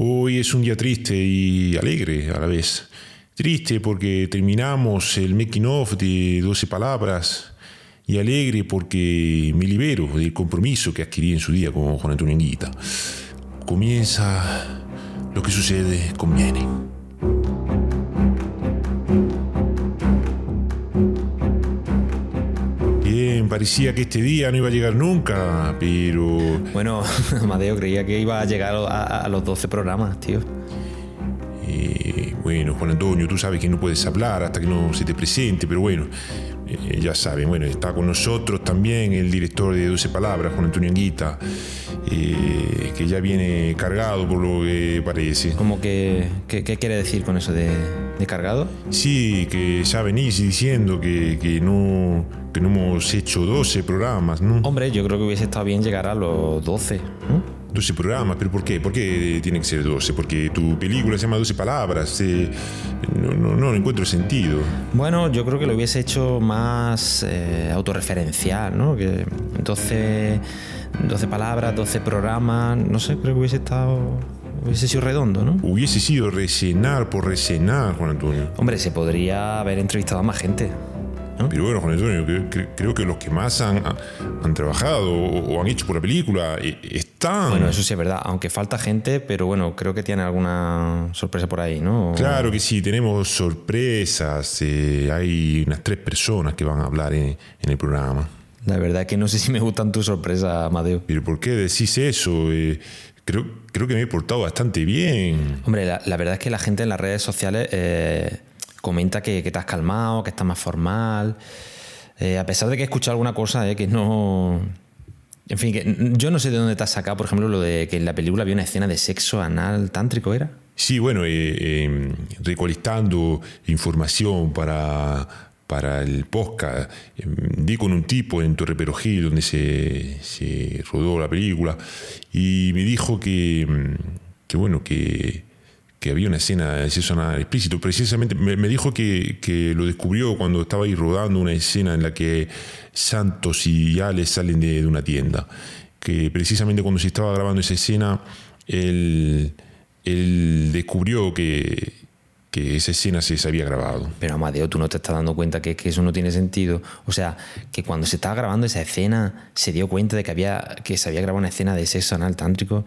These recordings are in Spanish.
Hoy es un día triste y alegre a la vez. Triste porque terminamos el making of de 12 palabras y alegre porque me libero del compromiso que adquirí en su día con Juan Antonio Anguita. Comienza lo que sucede conviene. Parecía que este día no iba a llegar nunca, pero Bueno, Amadeo creía que iba a llegar a, a los 12 programas, tío. Eh, bueno, Juan Antonio, tú sabes que no puedes hablar hasta que no se te presente, pero bueno, eh, ya saben, bueno, está con nosotros también el director de 12 Palabras, Juan Antonio Anguita, eh, que ya viene cargado por lo que parece. Que, que- ¿Qué quiere decir con eso de, de cargado? Sí, que ya venís diciendo que, que no, que no hemos hecho 12 programas, ¿no? Hombre, yo creo que hubiese estado bien llegar a los 12. ¿no? 12 programas, pero ¿por qué? ¿Por qué tiene que ser 12? Porque tu película se llama 12 Palabras, eh, no, no, no encuentro sentido. Bueno, yo creo que lo hubiese hecho más eh, autorreferencial, ¿no? Que 12, 12 palabras, 12 programas, no sé, creo que hubiese estado. hubiese sido redondo, ¿no? Hubiese sido recenar por recenar, Juan Antonio. Hombre, se podría haber entrevistado a más gente. Pero bueno, Juan Antonio, cre- cre- creo que los que más han, han trabajado o, o han hecho por la película eh, están. Bueno, eso sí es verdad, aunque falta gente, pero bueno, creo que tiene alguna sorpresa por ahí, ¿no? Claro que sí, tenemos sorpresas. eh, hay unas tres personas que van a hablar en, en el programa. La verdad es que no sé si me gustan tus sorpresas, Amadeo. Pero ¿por qué decís eso? Eh, creo, creo que me he portado bastante bien. Hombre, la, la verdad es que la gente en las redes sociales eh, comenta que, que te has calmado, que estás más formal. Eh, a pesar de que he escuchado alguna cosa, eh, que no. En fin, que yo no sé de dónde te has sacado, por ejemplo, lo de que en la película había una escena de sexo anal tántrico, ¿era? Sí, bueno, eh, eh, recolectando información para, para el podcast, eh, di con un tipo en Torre Perogil, donde se, se rodó la película, y me dijo que, mm, que bueno, que, que había una escena de sexo anal explícito. Precisamente me, dijo que, que lo descubrió cuando estaba ahí rodando una escena en la que Santos y Alex salen de, de una tienda. Que precisamente cuando se estaba grabando esa escena, él, él descubrió que, que esa escena se, se había grabado. Pero Amadeo, tú no te estás dando cuenta que, que eso no tiene sentido. O sea, que cuando se estaba grabando esa escena, se dio cuenta de que, había, que se había grabado una escena de sexo anal tántrico.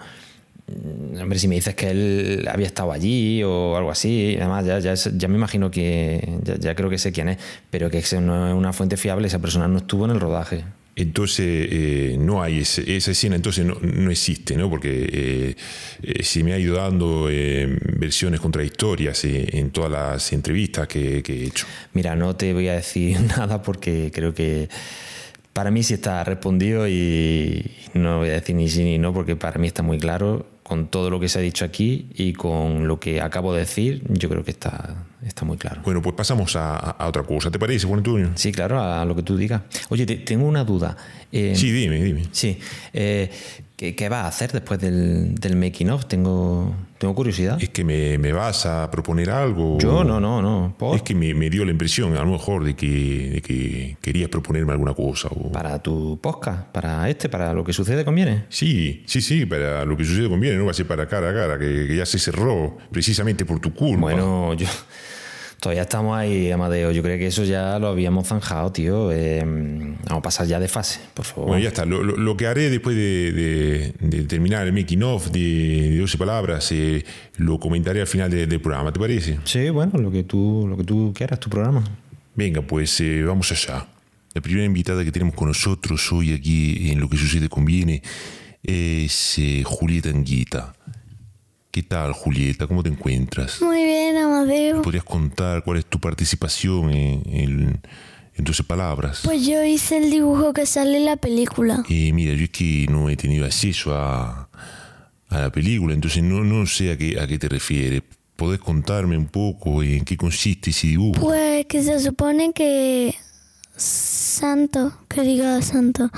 Mm, Hombre, si me dices que él había estado allí o algo así, además ya, ya, ya me imagino que, ya, ya creo que sé quién es, pero que no es una fuente fiable, esa persona no estuvo en el rodaje. Entonces eh, no hay ese- esa escena, entonces no, no existe, ¿no? Porque eh, eh, se me ha ido dando eh, versiones contradictorias eh, en todas las entrevistas que, que he hecho. Mira, no te voy a decir nada porque creo que para mí sí está respondido y no voy a decir ni sí ni no porque para mí está muy claro con todo lo que se ha dicho aquí y con lo que acabo de decir, yo creo que está, está muy claro. Bueno, pues pasamos a, a otra cosa. ¿Te parece, Juan Antonio? Sí, claro, a lo que tú digas. Oye, te- tengo una duda. Eh, Sí, dime, dime. Sí. eh, ¿qué, qué vas a hacer después del, del making of? Tengo, tengo curiosidad. ¿Es que me, me vas a proponer algo? Yo no, no, no. ¿Por? Es que me, me dio la impresión, a lo mejor, de que, de que querías proponerme alguna cosa. O... Para tu podcast, para este, para lo que sucede conviene. Sí, sí, sí, para lo que sucede conviene, no va a ser para cara a cara, que, que ya se cerró precisamente por tu culpa. Bueno, yo. Todavía estamos ahí, Amadeo. Yo creo que eso ya lo habíamos zanjado, tío. Eh, vamos a pasar ya de fase, por favor. Bueno, ya está. Lo, lo- lo que haré después de, de- de terminar el making of de, de 12 palabras, eh, lo comentaré al final de- del programa, ¿te parece? Sí, bueno, lo que tú, lo que tú quieras, tu programa. Venga, pues eh, vamos allá. La primera invitada que tenemos con nosotros hoy aquí en Lo que sucede conviene es eh, Julieta Anguita. ¿Qué tal, Julieta? ¿Cómo te encuentras? Muy bien, Amadeo. ¿Podrías contar cuál es tu participación en, en, en 12 palabras? Pues yo hice el dibujo que sale en la película. Eh, mira, yo es que no he tenido acceso a, a la película, entonces no, no sé a qué, a qué te refieres. ¿Podés contarme un poco en qué consiste ese dibujo? Pues que se supone que Santo, que diga Santo,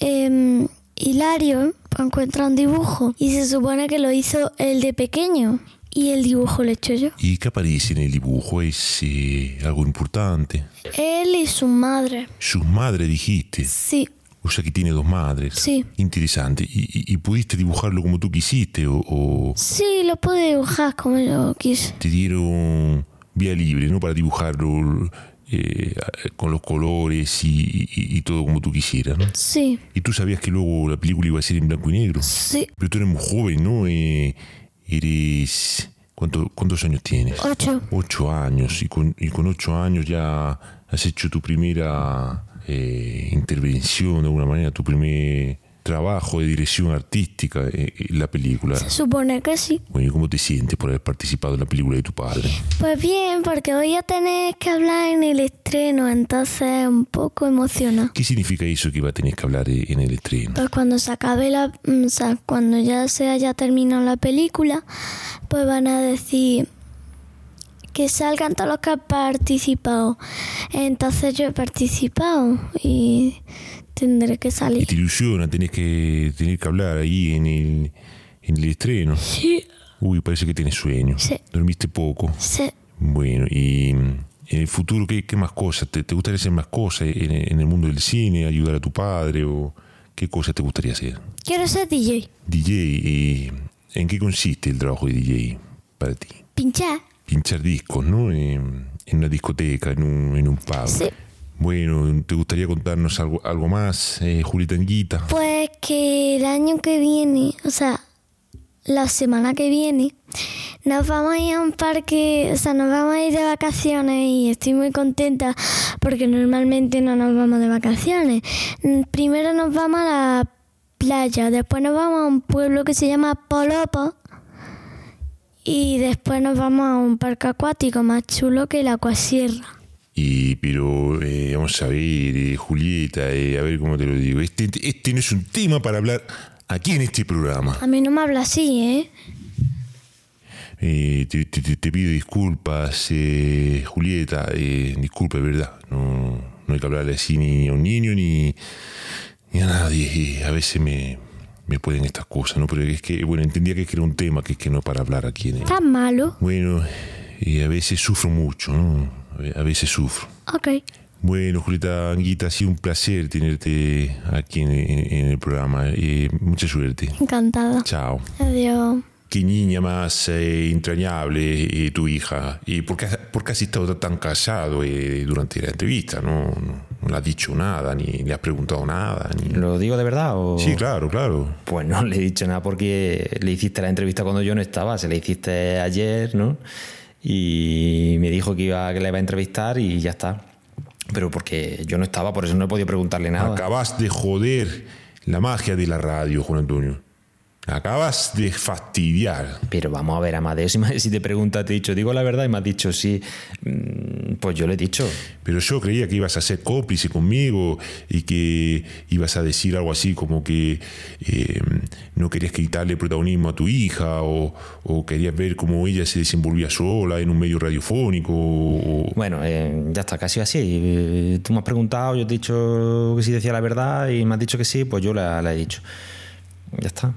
em, Hilario encuentra un dibujo y se supone que lo hizo el de pequeño y el dibujo lo he hecho yo. ¿Y qué aparece en el dibujo? ¿Es eh, algo importante? Él y su madre. Sus madres dijiste. Sí, O sea que tiene dos madres. Sí. Interesante. ¿Y, y- y pudiste dibujarlo como tú quisiste? ¿O, o sí, lo pude dibujar como yo quise. te dieron vía libre, ¿no? Para dibujarlo eh, con los colores y, y- y todo como tú quisieras, ¿no? Sí, Y tú sabías que luego la película iba a ser en blanco y negro. sí. Pero tú eres muy joven, ¿no? Eh, eres... ¿cuánto- ¿Cuántos años tienes? Ocho. Ocho años. Y con, y con ocho años ya has hecho tu primera eh, intervención, de alguna manera, tu primer trabajo de dirección artística eh, en la película. Se supone que sí. Bueno, ¿y cómo te sientes por haber participado en la película de tu padre? Pues bien, porque voy a tener que hablar en el estreno, entonces un poco emocionada. ¿Qué significa eso que va a tener que hablar eh, en el estreno? Pues cuando se acabe la, mm, o sea, cuando ya se haya terminado la película, pues van a decir que salgan todos los que han participado. Entonces yo he participado y tendré que ¿Y salir. te ilusiona tener que, tener que hablar ahí en el, en el estreno? Sí, Uy, parece que tienes sueño. Sí. ¿Dormiste poco? sí. Bueno, y en el futuro, ¿qué, qué más cosas? ¿Te, te gustaría hacer más cosas en, en el mundo del cine? ¿Ayudar a tu padre? ¿O qué cosas te gustaría hacer? Quiero ser DJ. DJ, ¿y ¿en qué consiste el trabajo de DJ para ti? Pinchar. Pinchar discos, ¿no? En, en una discoteca, en un, en un pub. Sí. Bueno, ¿te gustaría contarnos algo, algo más, eh, Julieta Anguita? Pues que el año que viene, o sea, la semana que viene, nos vamos a ir a un parque, o sea, nos vamos a ir de vacaciones y estoy muy contenta porque normalmente no nos vamos de vacaciones. Primero nos vamos a la playa, después nos vamos a un pueblo que se llama Polopo y después nos vamos a un parque acuático más chulo que la Acuasierra. Y, pero, eh, vamos a ver, eh, Julieta, eh, a ver cómo te lo digo. Este, este no es un tema para hablar aquí en este programa. A mí no me habla así, ¿eh? Eh, te, te- pido disculpas, eh, Julieta. Eh, disculpa, es verdad. No, no hay que hablarle así ni a un niño ni, ni a nadie. A veces me, me pueden estas cosas, ¿no? Pero es que, bueno, entendía que era un tema que, que no para hablar aquí. en el- ¿Estás malo? Bueno, y a veces sufro mucho, ¿no? A ve- A veces sufro. Ok. Bueno, Julieta Anguita, ha sido un placer tenerte aquí en, en- en el programa. Eh, mucha suerte. Encantada. Chao. Adiós. Qué niña más eh, entrañable eh, tu hija. ¿Y por qué, por qué has estado tan callado eh, durante la entrevista? No, no, no le has dicho nada, ni le has preguntado nada. Ni... ¿Lo digo de verdad o...? Sí, claro, claro. Pues no le he dicho nada porque le hiciste la entrevista cuando yo no estaba, se la hiciste ayer, ¿no? Y me dijo que, iba, que la iba a entrevistar y ya está. Pero porque yo no estaba, por eso no he podido preguntarle nada. Acabas de joder la magia de la radio, Juan Antonio. Acabas de fastidiar. Pero vamos a ver, Amadeo, si, te pregunta, te he dicho, digo la verdad y me has dicho sí, mm, pues yo le he dicho. Pero yo creía que ibas a ser cómplice conmigo y que ibas a decir algo así como que eh, no querías quitarle protagonismo a tu hija o, o querías ver cómo ella se desenvolvía sola en un medio radiofónico. o- Bueno, eh, ya está, casi así. Eh, Tú me has preguntado, yo te he dicho que si decía la verdad y me has dicho que sí, pues yo la, la he dicho. Ya está.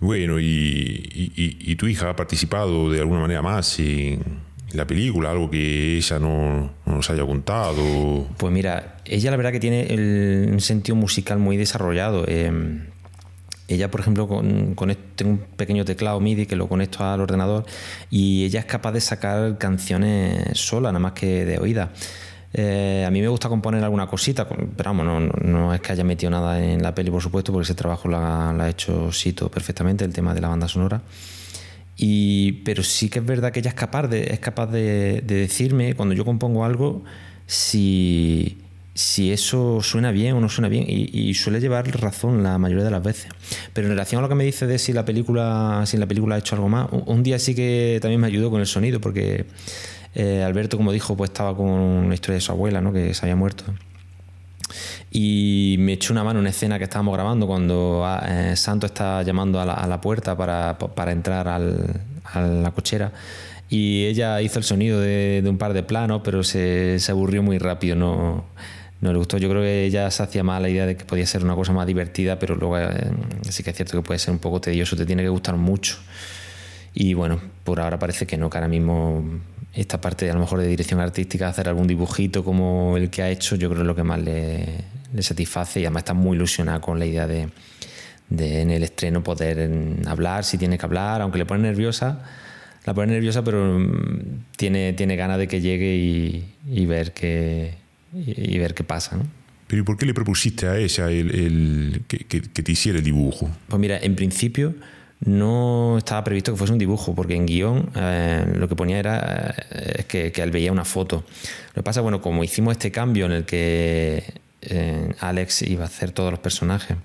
Bueno, y, y- tu hija ha participado de alguna manera más en la película, algo que ella no, no nos haya contado. Pues mira, ella la verdad que tiene el un sentido musical muy desarrollado. Eh, ella, por ejemplo, con, con esto- tengo un pequeño teclado MIDI que lo conecto al ordenador y ella es capaz de sacar canciones sola, nada más que de oída. Eh, a mí me gusta componer alguna cosita, con- pero vamos, no, no- es que haya metido nada en la peli, por supuesto, porque ese trabajo lo ha, lo ha hecho Sito perfectamente, el tema de la banda sonora. Y, pero sí que es verdad que ella es capaz de, es capaz de, de decirme cuando yo compongo algo si, eso suena bien o no suena bien. Y, suele llevar razón la mayoría de las veces. Pero en relación a lo que me dice de si la película, si en la película ha hecho algo más, un día sí que también me ayudó con el sonido, porque eh, Alberto, como dijo, pues estaba con una historia de su abuela, ¿no? que se había muerto. y me echó una mano en una escena que estábamos grabando cuando eh, Santo está llamando a la, puerta para, entrar a la cochera y ella hizo el sonido de, un par de planos, pero se, aburrió muy rápido, no, no, le gustó. Yo creo que ella se hacía mal la idea de que podía ser una cosa más divertida, pero luego eh, sí que es cierto que puede ser un poco tedioso, te tiene que gustar mucho. Y bueno, por ahora parece que no, que ahora mismo esta parte a lo mejor de dirección artística, hacer algún dibujito como el que ha hecho, yo creo que es lo que más le, satisface y además está muy ilusionada con la idea de, de en el estreno poder hablar si tiene que hablar, aunque le pone nerviosa la pone nerviosa, pero mm, tiene, tiene ganas de que llegue y, ver, qué, y, ver qué pasa. ¿no? ¿Pero por qué le propusiste a ella el, que, te hiciera el dibujo? Pues mira, en principio no estaba previsto que fuese un dibujo, porque en guion eh, lo que ponía era eh, que, que, él veía una foto. Lo que pasa, bueno, como hicimos este cambio en el que eh, Alex iba a hacer todos los personajes,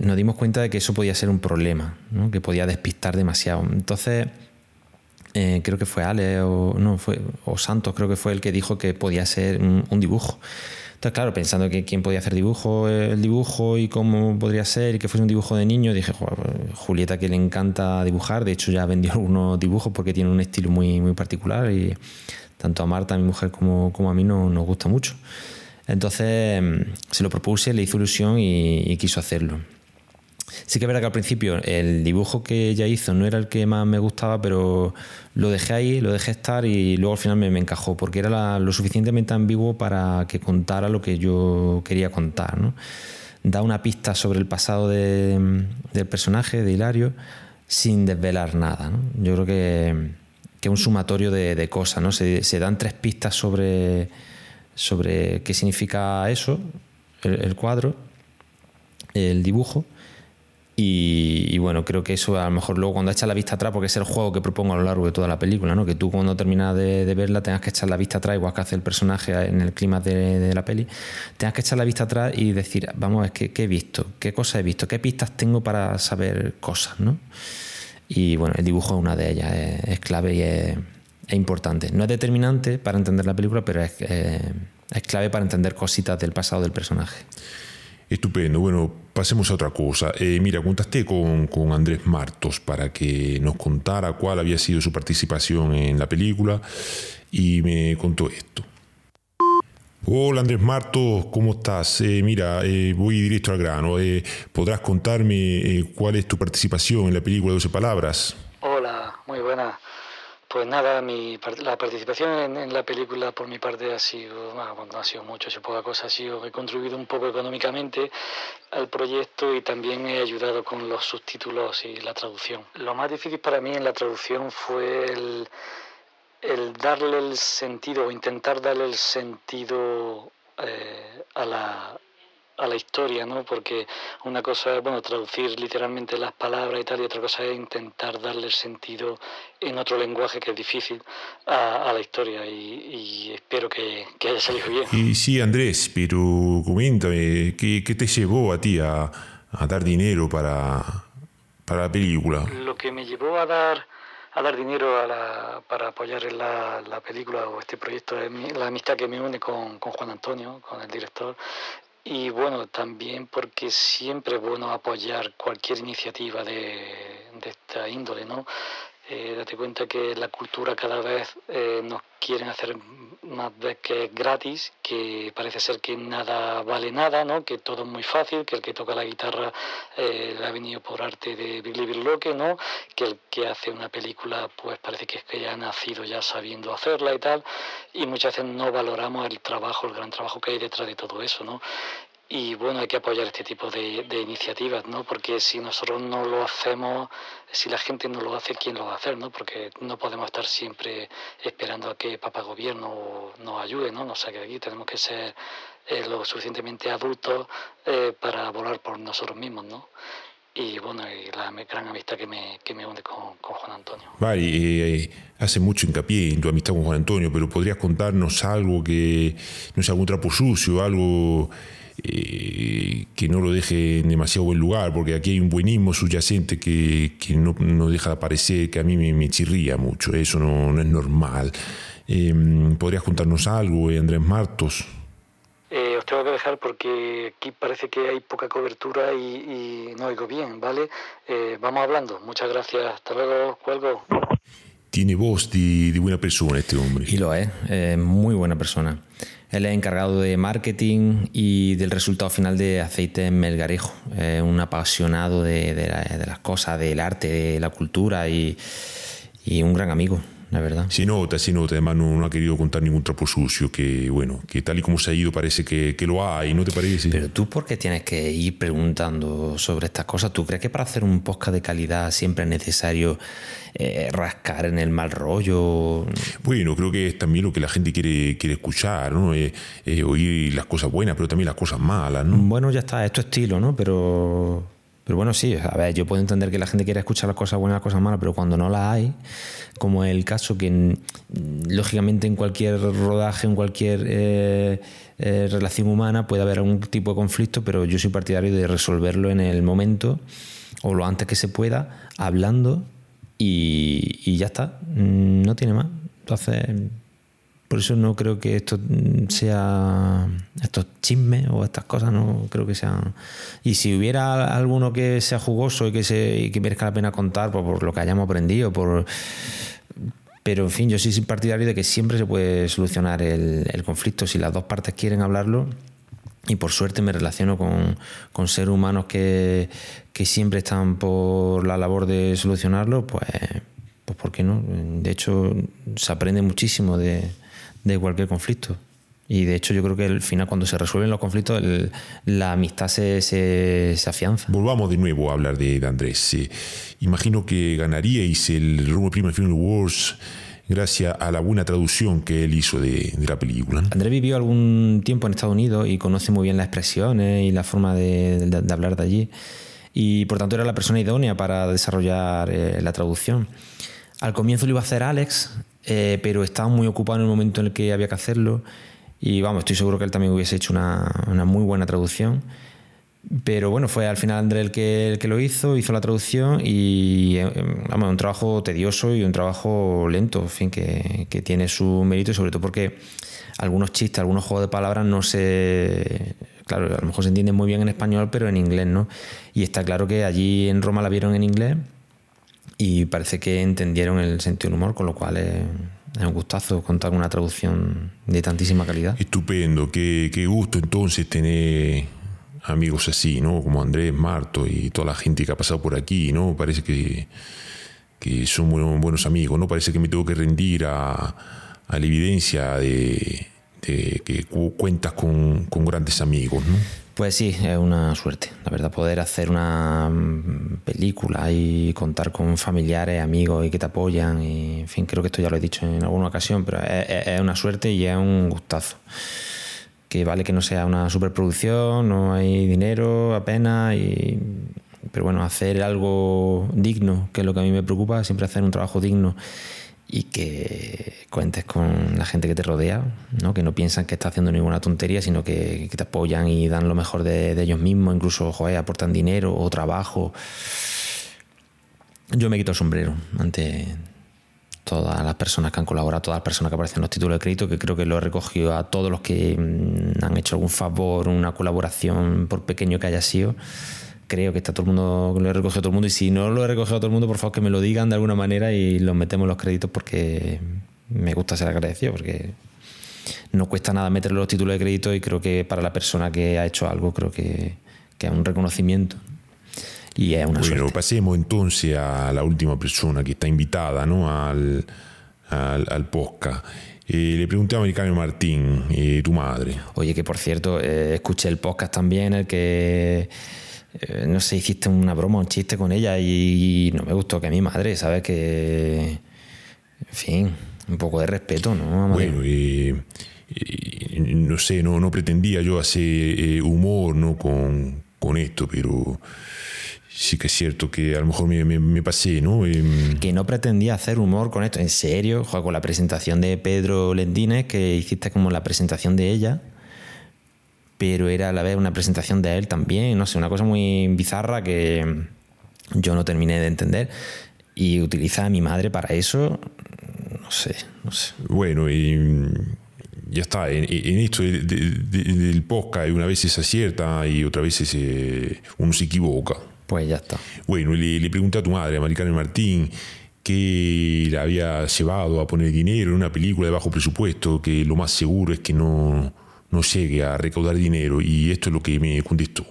nos dimos cuenta de que eso podía ser un problema, que podía despistar demasiado. Entonces creo que fue Ale o, no, o Santos, creo que fue el que dijo que podía ser un, dibujo. Entonces, claro, pensando que quién podía hacer dibujo, el dibujo y cómo podría ser y que fuese un dibujo de niño, dije, Julieta que le encanta dibujar, de hecho ya vendió algunos dibujos porque tiene un estilo muy, muy particular y tanto a Marta, mi mujer, como, como a mí no, nos gusta mucho. Entonces mm, se lo propuse, le hizo ilusión y quiso hacerlo. Sí que es verdad que al principio el dibujo que ella hizo no era el que más me gustaba, pero lo dejé ahí, lo dejé estar y luego al final me, encajó, porque era lo suficientemente ambiguo para que contara lo que yo quería contar. ¿no? Da una pista sobre el pasado del personaje, de Hilario, sin desvelar nada. Yo creo que, es un sumatorio de, cosas. ¿no? Se, dan tres pistas sobre, sobre qué significa eso, el cuadro, el dibujo y, bueno, creo que eso a lo mejor luego cuando echas la vista atrás, porque es el juego que propongo a lo largo de toda la película, ¿no? que tú cuando terminas de, verla tengas que echar la vista atrás, igual que hace el personaje en el clima de, la peli, tengas que echar la vista atrás y decir, vamos a ver, ¿qué, he visto? ¿Qué cosas he visto? ¿Qué pistas tengo para saber cosas? ¿no? Y bueno, el dibujo es una de ellas, es, clave y es, importante. No es determinante para entender la película, pero es, es clave para entender cositas del pasado del personaje. Estupendo. Bueno, pasemos a otra cosa. Eh, mira, contaste con, con, Andrés Martos para que nos contara cuál había sido su participación en la película y me contó esto. Hola Andrés Martos, ¿cómo estás? Eh, mira, eh, voy directo al grano. ¿Podrás contarme cuál es tu participación en la película 12 Palabras? Hola, muy buena. Pues nada, mi, la participación en, la película por mi parte ha sido, bueno, no ha sido mucho, ha sido poca cosa, he contribuido un poco económicamente al proyecto y también he ayudado con los subtítulos y la traducción. Lo más difícil para mí en la traducción fue el, el darle el sentido o intentar darle el sentido eh, a la a la historia, ¿no? Porque una cosa es, bueno, traducir literalmente las palabras y tal, y otra cosa es intentar darle el sentido en otro lenguaje que es difícil a, la historia y, espero que, haya salido bien. Y sí, Andrés, pero coméntame, ¿qué, qué te llevó a ti a, dar dinero para, para la película? Lo que me llevó a dar a dar dinero a la, para apoyar en la, la, película o este proyecto la amistad que me une con, con Juan Antonio, con el director, y bueno, también porque siempre es bueno apoyar cualquier iniciativa de, de esta índole, ¿no? Eh, date cuenta que la cultura cada vez eh, nos quieren hacer más vez que es gratis, que parece ser que nada vale nada, ¿no? que todo es muy fácil, que el que toca la guitarra eh, le ha venido por arte de vivir Loque, ¿no? que el que hace una película pues parece que es que ya ha nacido ya sabiendo hacerla y tal, y muchas veces no valoramos el trabajo, el gran trabajo que hay detrás de todo eso. ¿no? Y bueno, hay que apoyar este tipo de, iniciativas, ¿no? Porque si nosotros no lo hacemos, si la gente no lo hace, ¿quién lo va a hacer, no? Porque no podemos estar siempre esperando a que papá gobierno nos ayude, ¿no? O sea que aquí tenemos que ser eh, lo suficientemente adultos eh, para volar por nosotros mismos, ¿no? y bueno, y la gran amistad que me, que me une con, Juan Antonio. Vale, eh, hace mucho hincapié en tu amistad con Juan Antonio, pero ¿podrías contarnos algo que, no sea algún trapo sucio, algo eh, que no lo deje en demasiado buen lugar, porque aquí hay un buenismo subyacente que, que no, no, deja de aparecer, que a mí me, chirría mucho, eso no, es normal. Em, ¿Podrías contarnos algo, eh, Andrés Martos? Eh, os tengo que dejar porque aquí parece que hay poca cobertura y, no oigo bien, ¿vale? Eh, vamos hablando. Muchas gracias. Hasta luego. Cuelgo. Tiene voz de, buena persona este hombre. Y lo es, es muy buena persona. Él es encargado de marketing y del resultado final de Aceite en Melgarejo. Es un apasionado de, las cosas, del arte, de la cultura y un gran amigo la verdad. Se nota, se nota. Además, no, ha querido contar ningún trapo sucio. Que bueno, que tal y como se ha ido, parece que, que lo hay, ¿no te parece? Pero tú, ¿por qué tienes que ir preguntando sobre estas cosas? ¿Tú crees que para hacer un podcast de calidad siempre es necesario eh, rascar en el mal rollo? Bueno, creo que es también lo que la gente quiere, quiere escuchar, ¿no? Eh, eh, oír las cosas buenas, pero también las cosas malas, ¿no? Bueno, ya está, es tu estilo, ¿no? Pero pero bueno, sí, a ver, yo puedo entender que la gente quiera escuchar las cosas buenas, las cosas malas, pero cuando no las hay, como el caso que lógicamente en cualquier rodaje, en cualquier eh, eh, relación humana puede haber algún tipo de conflicto, pero yo soy partidario de resolverlo en el momento o lo antes que se pueda, hablando y, y ya está, no tiene más. Entonces, por eso no creo que esto sea estos chismes o estas cosas, no creo que sean. Y si hubiera alguno que sea jugoso y que se que merezca la pena contar por, lo que hayamos aprendido, por pero en fin, yo soy partidario de que siempre se puede solucionar el, conflicto si las dos partes quieren hablarlo. Y por suerte me relaciono con, con seres humanos que, que siempre están por la labor de solucionarlo, pues, pues ¿por qué no? De hecho, se aprende muchísimo de, de cualquier conflicto. Y de hecho yo creo que al final cuando se resuelven los conflictos la amistad se, se, afianza. Volvamos de nuevo a hablar de, Andrés. imagino que ganaríais el Roma Prima Film Awards gracias a la buena traducción que él hizo de, la película. Andrés vivió algún tiempo en Estados Unidos y conoce muy bien las expresiones y la forma de, hablar de allí. Y por tanto era la persona idónea para desarrollar eh, la traducción. Al comienzo lo iba a hacer Alex, eh, pero estaba muy ocupado en el momento en el que había que hacerlo. Y vamos, estoy seguro que él también hubiese hecho una, muy buena traducción. Pero bueno, fue al final André el que, el que lo hizo, hizo la traducción y eh, vamos, un trabajo tedioso y un trabajo lento, en fin, que, que, tiene su mérito y sobre todo porque algunos chistes, algunos juegos de palabras no se... Claro, a lo mejor se entienden muy bien en español, pero en inglés no. Y está claro que allí en Roma la vieron en inglés y parece que entendieron el sentido del humor, con lo cual es, un gustazo contar con una traducción de tantísima calidad. Estupendo, qué, qué gusto entonces tener amigos así, ¿no? Como Andrés, Marto y toda la gente que ha pasado por aquí, ¿no? Parece que, que son buenos, amigos, ¿no? Parece que me tengo que rendir a, a la evidencia de, de que cuentas con, con grandes amigos, ¿no? Pues sí, es una suerte, la verdad, poder hacer una mm, película y contar con familiares, amigos y que te apoyan. Y, en fin, creo que esto ya lo he dicho en alguna ocasión, pero es, una suerte y es un gustazo. Que vale que no sea una superproducción, no hay dinero apenas, y, pero bueno, hacer algo digno, que es lo que a mí me preocupa, siempre hacer un trabajo digno y que cuentes con la gente que te rodea, ¿no? que no piensan que estás haciendo ninguna tontería, sino que, te apoyan y dan lo mejor de, ellos mismos, incluso joder, aportan dinero o trabajo. Yo me quito el sombrero ante todas las personas que han colaborado, todas las personas que aparecen en los títulos de crédito, que creo que lo he recogido a todos los que mm, han hecho algún favor, una colaboración, por pequeño que haya sido creo que está todo el mundo, lo he recogido todo el mundo. Y si no lo he recogido todo el mundo, por favor que me lo digan de alguna manera y los metemos los créditos porque me gusta ser agradecido, porque no cuesta nada meterle los títulos de crédito y creo que para la persona que ha hecho algo, creo que, que es un reconocimiento. Y es una bueno, pasemos entonces a la última persona que está invitada ¿no? al, al, al podcast. Eh, le pregunté a Americano Martín, eh, tu madre. Oye, que por cierto, eh, escuché el podcast también, el que eh, no sé, hiciste una broma, un chiste con ella y, no me gustó que mi madre, ¿sabes? Que, en fin, un poco de respeto, ¿no? Bueno, y, no sé, no, no pretendía yo hacer eh, humor ¿no? con, con, esto, pero sí que es cierto que a lo mejor me, me, pasé, ¿no? Em, que no pretendía hacer humor con esto, en serio, con la presentación de Pedro Lendines, que hiciste como la presentación de ella pero era a la vez una presentación de él también, no sé, una cosa muy bizarra que yo no terminé de entender. Y utiliza a mi madre para eso, no sé, no sé. Bueno, y ya está, en, en esto de- de- de- del podcast una vez se acierta y otra vez se- uno se equivoca. Pues ya está. Bueno, le, le pregunté a tu madre, a Maricarmen Martín, que la había llevado a poner dinero en una película de bajo presupuesto, que lo más seguro es que no, no llegue a recaudar dinero, y esto es lo que me contestó.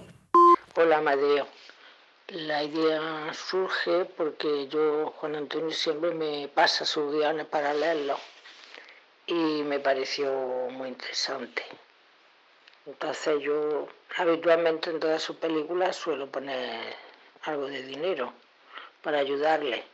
Hola Amadeo. La idea surge porque yo, Juan Antonio, siempre me pasa sus guiones para leerlos y me pareció muy interesante. Entonces yo habitualmente en todas sus películas suelo poner algo de dinero para ayudarle.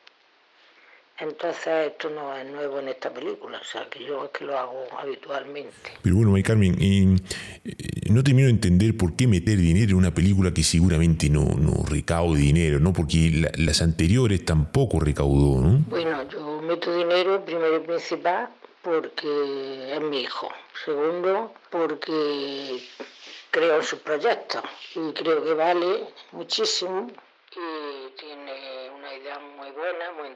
Entonces esto no es nuevo en esta película, o sea que yo es que lo hago habitualmente. Pero bueno, Maricarmen, eh, eh, no termino de entender por qué meter dinero en una película que seguramente no, no recaude dinero, ¿no? Porque la- las anteriores tampoco recaudó, ¿no? Bueno, yo meto dinero primero y principal porque es mi hijo. Segundo, porque creo en sus proyectos y creo que vale muchísimo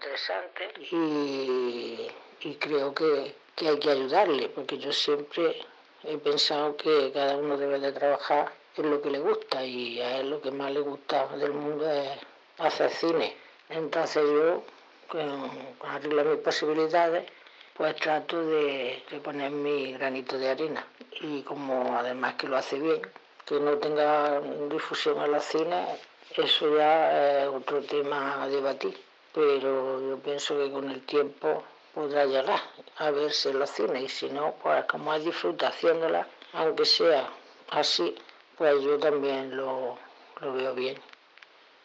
interesante y, y creo que, que hay que ayudarle porque yo siempre he pensado que cada uno debe de trabajar en lo que le gusta y a él lo que más le gusta del mundo es hacer cine. Entonces yo, con, con arreglo mis posibilidades, pues trato de, de poner mi granito de arena. Y como además que lo hace bien, que no tenga difusión en los cines, eso ya es otro tema a debatir. Pero yo pienso que con el tiempo podrá llegar a verse en los cines y si no, pues como es disfruta haciéndola, aunque sea así, pues yo también lo, lo veo bien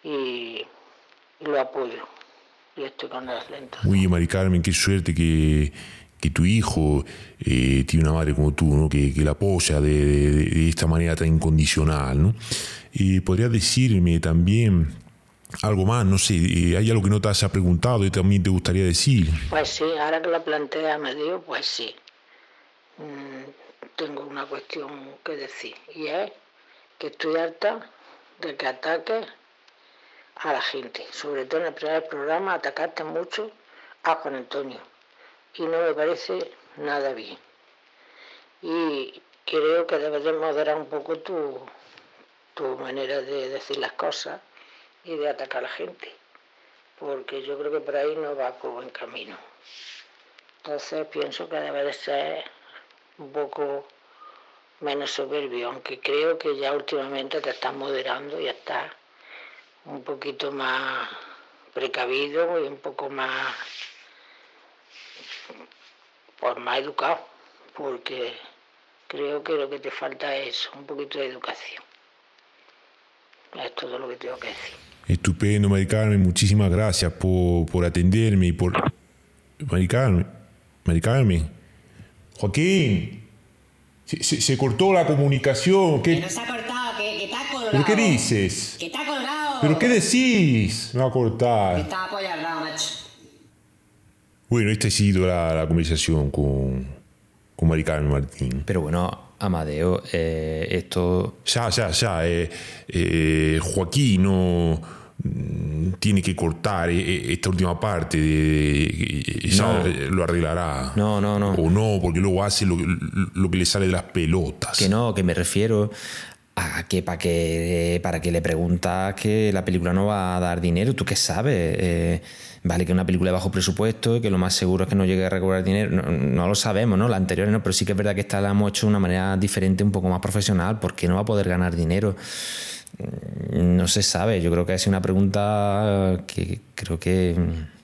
y, lo apoyo y estoy con él. Entonces, Oye, Mari Carmen, qué suerte que, que tu hijo eh, tiene una madre como tú, ¿no? que, que la apoya de, de- esta manera tan incondicional. ¿no? Y podrías decirme también algo más, no sé, hay algo que no te haya preguntado y también te gustaría decir. Pues sí, ahora que la plantea me digo, pues sí. Mm, tengo una cuestión que decir y es que estoy harta de que ataques a la gente. Sobre todo en el primer programa atacaste mucho a Juan Antonio y no me parece nada bien. Y creo que debes de moderar un poco tu, tu manera de decir las cosas y de atacar a la gente porque yo creo que por ahí no va por buen camino. Entonces pienso que debe de ser un poco menos soberbio, aunque creo que ya últimamente te estás moderando y estás un poquito más precavido y un poco más, pues más educado, porque creo que lo que te falta es un poquito de educación. Es todo lo que tengo que decir. Estupendo, Mari Carmen, muchísimas gracias por, por atenderme y por... Mari Carmen, Mari Carmen, Joaquín, se, se- se cortó la comunicación. Que ¿Qué, no se ha cortado, que, que está colgado. ¿Pero qué dices? Que está colgado. ¿Pero qué decís? Me va a Que cortar. está apoyado, macho. Bueno, esta ha sido la, la conversación con, con Mari Carmen Martín. Pero bueno, Amadeo, eh, esto Ya, ya, ya. eh, eh, Joaquín no mm, tiene que cortar eh, esta última parte. De, eh, ya No. lo arreglará. No, no, no. O no, porque luego hace lo, lo que le sale de las pelotas. Que no, que me refiero a que para que para que le preguntas que la película no va a dar dinero, ¿tú qué sabes? Eh, vale que una película de bajo presupuesto, que lo más seguro es que no llegue a recuperar dinero, no, lo sabemos, ¿no? La anterior no, pero sí que es verdad que esta la hemos hecho de una manera diferente, un poco más profesional, porque no va a poder ganar dinero. Mm, No se sabe, yo creo que es una pregunta que creo que mm,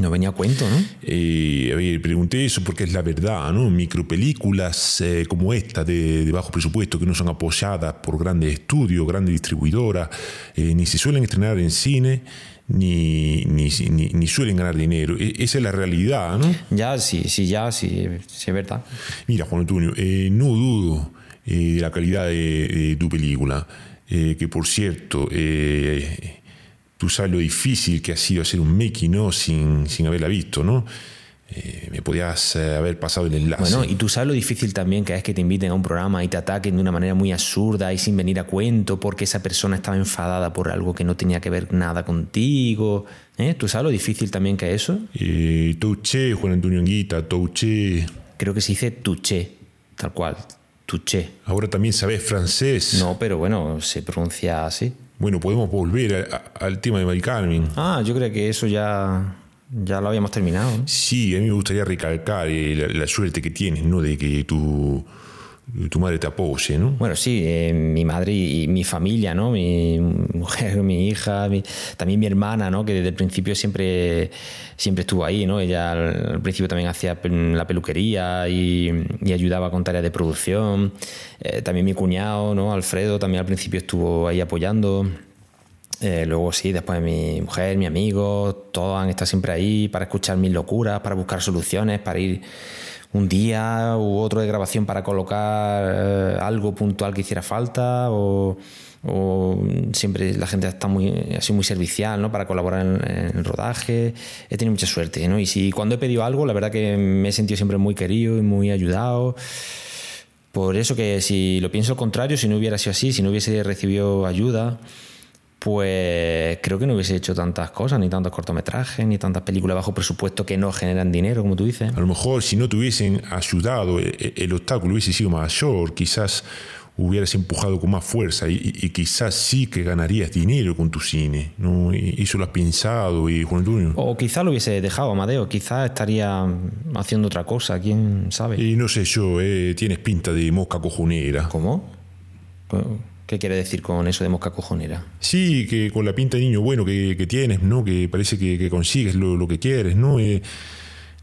no venía a cuento, ¿no? Eh, a ver, pregunté eso porque es la verdad, ¿no? Micropelículas eh, como esta de, de bajo presupuesto que no son apoyadas por grandes estudios, grandes distribuidoras, eh, ni se suelen estrenar en cine, ni, ni, ni- ni suelen ganar dinero. E- esa es la realidad, ¿no? Ya, sí, sí, ya, sí, sí es verdad. Mira, Juan Antonio, eh, no dudo eh, de la calidad de, de tu película, eh, que por cierto, tú sabes lo difícil que ha sido hacer un making ¿no? sin, sin haberla visto, ¿no? Eh, me podías eh, haber pasado el enlace. Bueno, y tú sabes lo difícil también que es que te inviten a un programa y te ataquen de una manera muy absurda y sin venir a cuento porque esa persona estaba enfadada por algo que no tenía que ver nada contigo. ¿eh? ¿Tú sabes lo difícil también que es eso? Eh, touché, Juan Antonio Anguita, touché. Creo que se dice tuché. tal cual, touché. Ahora también sabes francés. No, pero bueno, se pronuncia así. Bueno, podemos volver a- a- al tema de Mari Carmen. Ah, yo creo que eso ya, ya lo habíamos terminado. ¿no? Sí, a mí me gustaría recalcar eh, la, la suerte que tienes, ¿no? De que tu, tu madre te apoye, ¿no? Bueno, sí, eh, mi madre y, y mi familia, ¿no? Mi mujer, mi hija, mi- también mi hermana, ¿no? Que desde el principio siempre, siempre estuvo ahí, ¿no? Ella al, al principio también hacía la peluquería y, y ayudaba con tareas de producción. Eh, también mi cuñado, ¿no? Alfredo, también al principio estuvo ahí apoyando. Eh, luego sí, después mi mujer, mi amigo, todos han estado siempre ahí para escuchar mis locuras, para buscar soluciones, para ir un día u otro de grabación para colocar eh, algo puntual que hiciera falta o, o siempre la gente está muy así muy servicial ¿no? para colaborar en, el rodaje he tenido mucha suerte ¿no? y si cuando he pedido algo la verdad que me he sentido siempre muy querido y muy ayudado por eso que si lo pienso al contrario, si no hubiera sido así, si no hubiese recibido ayuda, pues creo que no hubiese hecho tantas cosas, ni tantos cortometrajes, ni tantas películas bajo presupuesto que no generan dinero, como tú dices. A lo mejor si no te hubiesen ayudado, eh, el obstáculo hubiese sido mayor, quizás hubieras empujado con más fuerza y, quizás sí que ganarías dinero con tu cine, ¿no? Y eso lo has pensado y Juan Antonio. O quizá lo hubiese dejado, Amadeo, quizá estaría haciendo otra cosa, quién sabe. Y no sé yo, eh, tienes pinta de mosca cojonera. ¿Cómo? ¿Qué quiere decir con eso de mosca cojonera? Sí, que con la pinta de niño bueno que, que tienes, ¿no? Que parece que, que consigues lo, lo que quieres, ¿no? Eh,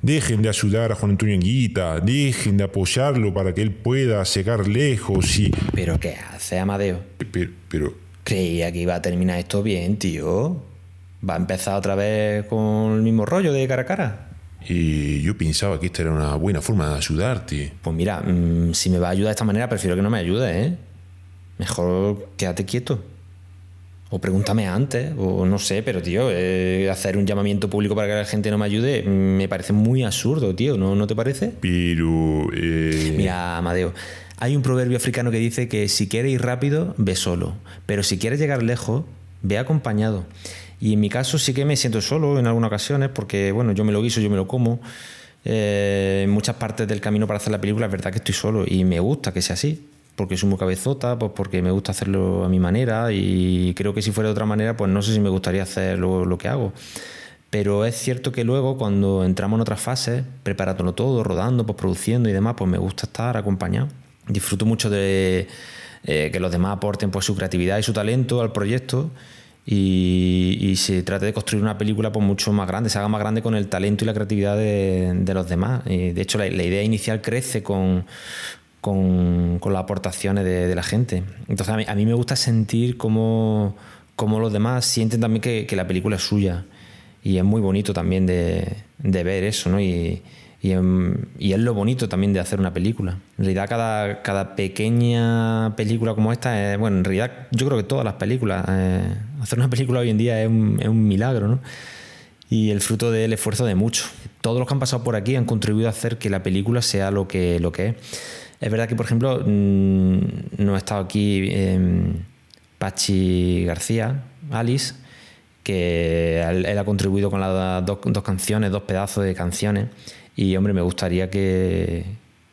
dejen de ayudar a Juan Antonio Anguita, dejen de apoyarlo para que él pueda llegar lejos y... ¿Pero qué hace, Amadeo? Pero, pero Creía que iba a terminar esto bien, tío. ¿Va a empezar otra vez con el mismo rollo de cara a cara? eh, yo pensaba que esta era una buena forma de ayudarte. Pues mira, mm, si me va a ayudar de esta manera, prefiero que no me ayude, ¿eh? Mejor quédate quieto. O pregúntame antes, o no sé, pero tío, eh, hacer un llamamiento público para que la gente no me ayude mm, me parece muy absurdo, tío, ¿no, ¿no te parece? Pero... eh, Mira, Amadeo, hay un proverbio africano que dice que si quieres ir rápido, ve solo, pero si quieres llegar lejos, ve acompañado. Y en mi caso sí que me siento solo en algunas ocasiones porque, bueno, yo me lo guiso, yo me lo como. Eh, en muchas partes del camino para hacer la película es verdad que estoy solo y me gusta que sea así. Porque soy muy cabezota, pues porque me gusta hacerlo a mi manera y creo que si fuera de otra manera, pues no sé si me gustaría hacer lo, lo que hago. Pero es cierto que luego, cuando entramos en otras fases, preparándolo todo, rodando, pues produciendo y demás, pues me gusta estar acompañado. Disfruto mucho de eh, que los demás aporten pues, su creatividad y su talento al proyecto y, se trate de construir una película pues, mucho más grande, se haga más grande con el talento y la creatividad de, los demás. De hecho, la idea inicial crece con, con, con las aportaciones de, de la gente. Entonces, a mí, a mí me gusta sentir cómo, cómo los demás sienten también que, que la película es suya. Y es muy bonito también de, de ver eso, ¿no? Y, y, em, y es lo bonito también de hacer una película. En realidad, cada, cada pequeña película como esta, es, bueno, en realidad yo creo que todas las películas, eh, hacer una película hoy en día es un, es un milagro, ¿no? y el fruto del esfuerzo de muchos. Todos los que han pasado por aquí han contribuido a hacer que la película sea lo que, lo que es. Es verdad que, por ejemplo, mm, no ha estado aquí eh, Pachi García, Alice, que él, ha contribuido con las dos, dos canciones, dos pedazos de canciones, y hombre, me gustaría que,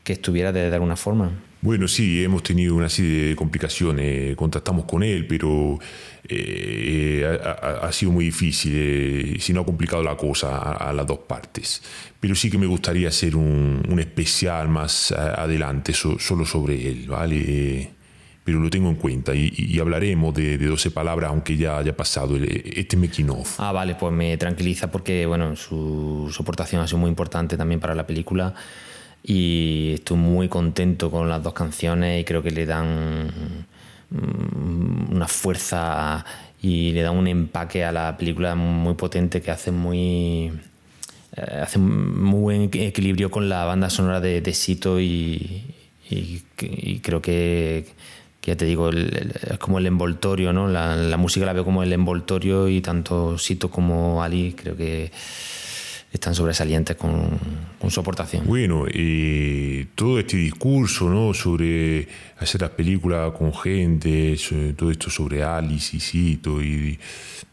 que estuviera de, de alguna forma. Bueno, sí, hemos tenido una serie de complicaciones, contactamos con él, pero eh, ha, ha- sido muy difícil, eh, si no ha complicado la cosa a, las dos partes. Pero sí que me gustaría hacer un, especial más a- adelante so- solo sobre él, ¿vale? Eh, pero lo tengo en cuenta y, hablaremos de, de 12 palabras, aunque ya haya pasado este making. Ah, vale, pues me tranquiliza porque bueno, su, su aportación ha sido muy importante también para la película y estoy muy contento con las dos canciones y creo que le dan mm, una fuerza y le dan un empaque a la película muy potente que hace muy eh, hace muy buen equilibrio con la banda sonora de, Sito y, creo que, ya te digo, es como el envoltorio, ¿no? La música la veo como el envoltorio y tanto Sito como Ali creo que están sobresalientes con, con su aportación. Bueno, eh, todo este discurso ¿no? sobre hacer las películas con gente, todo esto sobre Alice y Cito, y,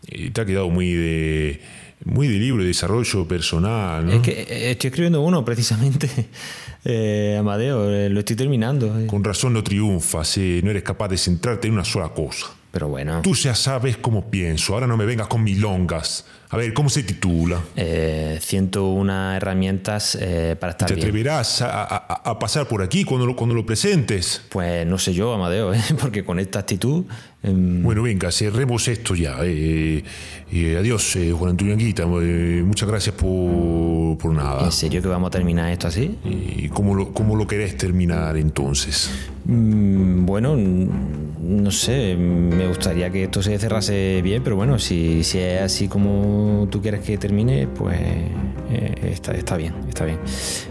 y te ha quedado muy de, muy de libro de desarrollo personal. ¿no? Es que eh, estoy escribiendo uno precisamente, eh, Amadeo, eh, lo estoy terminando. eh. Con razón no triunfas, eh, no eres capaz de centrarte en una sola cosa. Pero bueno, Tú ya sabes cómo pienso, ahora no me vengas con milongas. A ver, ¿cómo se titula? eh, 101 herramientas eh, para estar ¿Te bien. atreverás a, a- a pasar por aquí cuando lo, cuando lo presentes? Pues no sé yo, Amadeo, ¿eh? porque con esta actitud... em, Bueno, venga, cerremos esto ya. Eh, eh, adiós, eh, Juan Antonio Anguita. eh, muchas gracias por, por nada. ¿En serio que vamos a terminar esto así? ¿Y cómo lo, cómo lo querés terminar entonces? Mm, Bueno, no sé, me gustaría que esto se cerrase bien, pero bueno, si, si es así como tú quieres que termine, pues eh, está, está bien, está bien.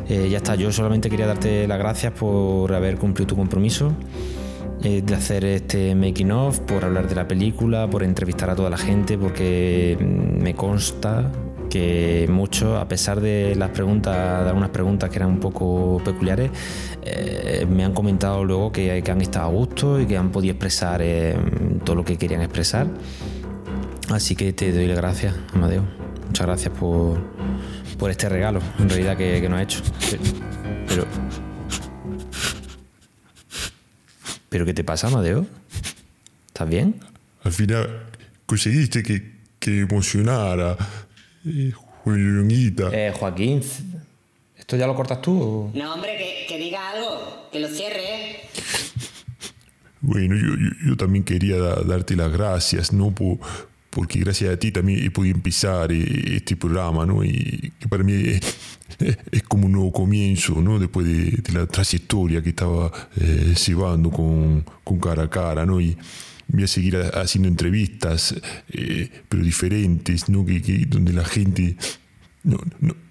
Eh, ya está, yo solamente quería darte las gracias por haber cumplido tu compromiso. Eh, de hacer este making of, por hablar de la película, por entrevistar a toda la gente, porque me consta que muchos, a pesar de las preguntas, de algunas preguntas que eran un poco peculiares, eh, me han comentado luego que, que han estado a gusto y que han podido expresar eh, todo lo que querían expresar. Así que te doy las gracias, Amadeo. Muchas gracias por, por este regalo, en realidad, que, que nos has hecho. Pero. ¿Pero qué te pasa, Amadeo? ¿Estás bien? Al final conseguiste que, que emocionara eh, Juan Anguita. Eh, Joaquín, ¿esto ya lo cortas tú? o? No, hombre, que, que diga algo, que lo cierre. Bueno, yo, yo, yo también quería da- darte las gracias, ¿no? Por- porque gracias a ti también podido empezar eh, este programa, ¿no? Y que para mí es, como un nuevo comienzo, ¿no? Después de, la trayectoria que estaba eh, llevando con, con cara a cara, ¿no? Y voy a seguir ha- haciendo entrevistas, eh, pero diferentes, ¿no? Que, que- donde la gente no-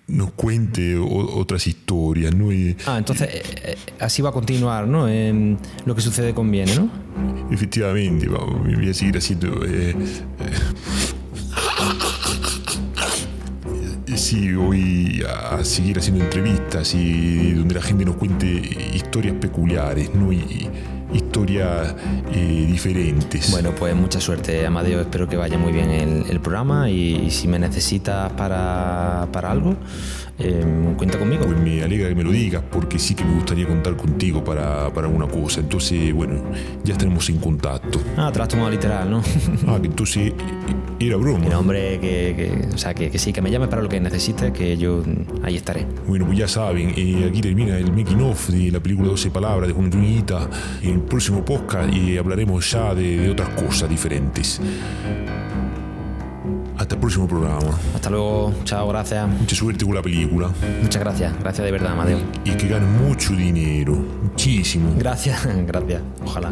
nos cuente o- otras historias, ¿no? Y, Ah, entonces eh, eh, así va a continuar, ¿no? Lo que sucede conviene, ¿no? Efectivamente, vamos, voy a seguir haciendo. eh, sí, voy a seguir haciendo entrevistas y donde la gente nos cuente historias peculiares, ¿no? Y historias eh, diferentes. Bueno, pues mucha suerte, Amadeo. Espero que vaya muy bien el, programa y, y si me necesitas para, para algo, em, cuenta conmigo. Pues me alegra que me lo digas porque sí que me gustaría contar contigo para, para alguna cosa. Entonces, bueno, ya estaremos en contacto. Ah, te lo has tomado literal, ¿no? Ah, que entonces eh, era broma. No, hombre, que, que- o sea, que, que sí, que me llames para lo que necesites, que yo ahí estaré. Bueno, pues ya saben, eh, aquí termina el making of de la película 12 palabras de Juan Antonita. En el próximo podcast eh, hablaremos ya de, de otras cosas diferentes. Hasta el próximo programa. Hasta luego, chao, gracias. Mucha suerte con la película. Muchas gracias, gracias de verdad, Amadeo. Y que ganen mucho dinero. Muchísimo. Gracias, gracias. Ojalá.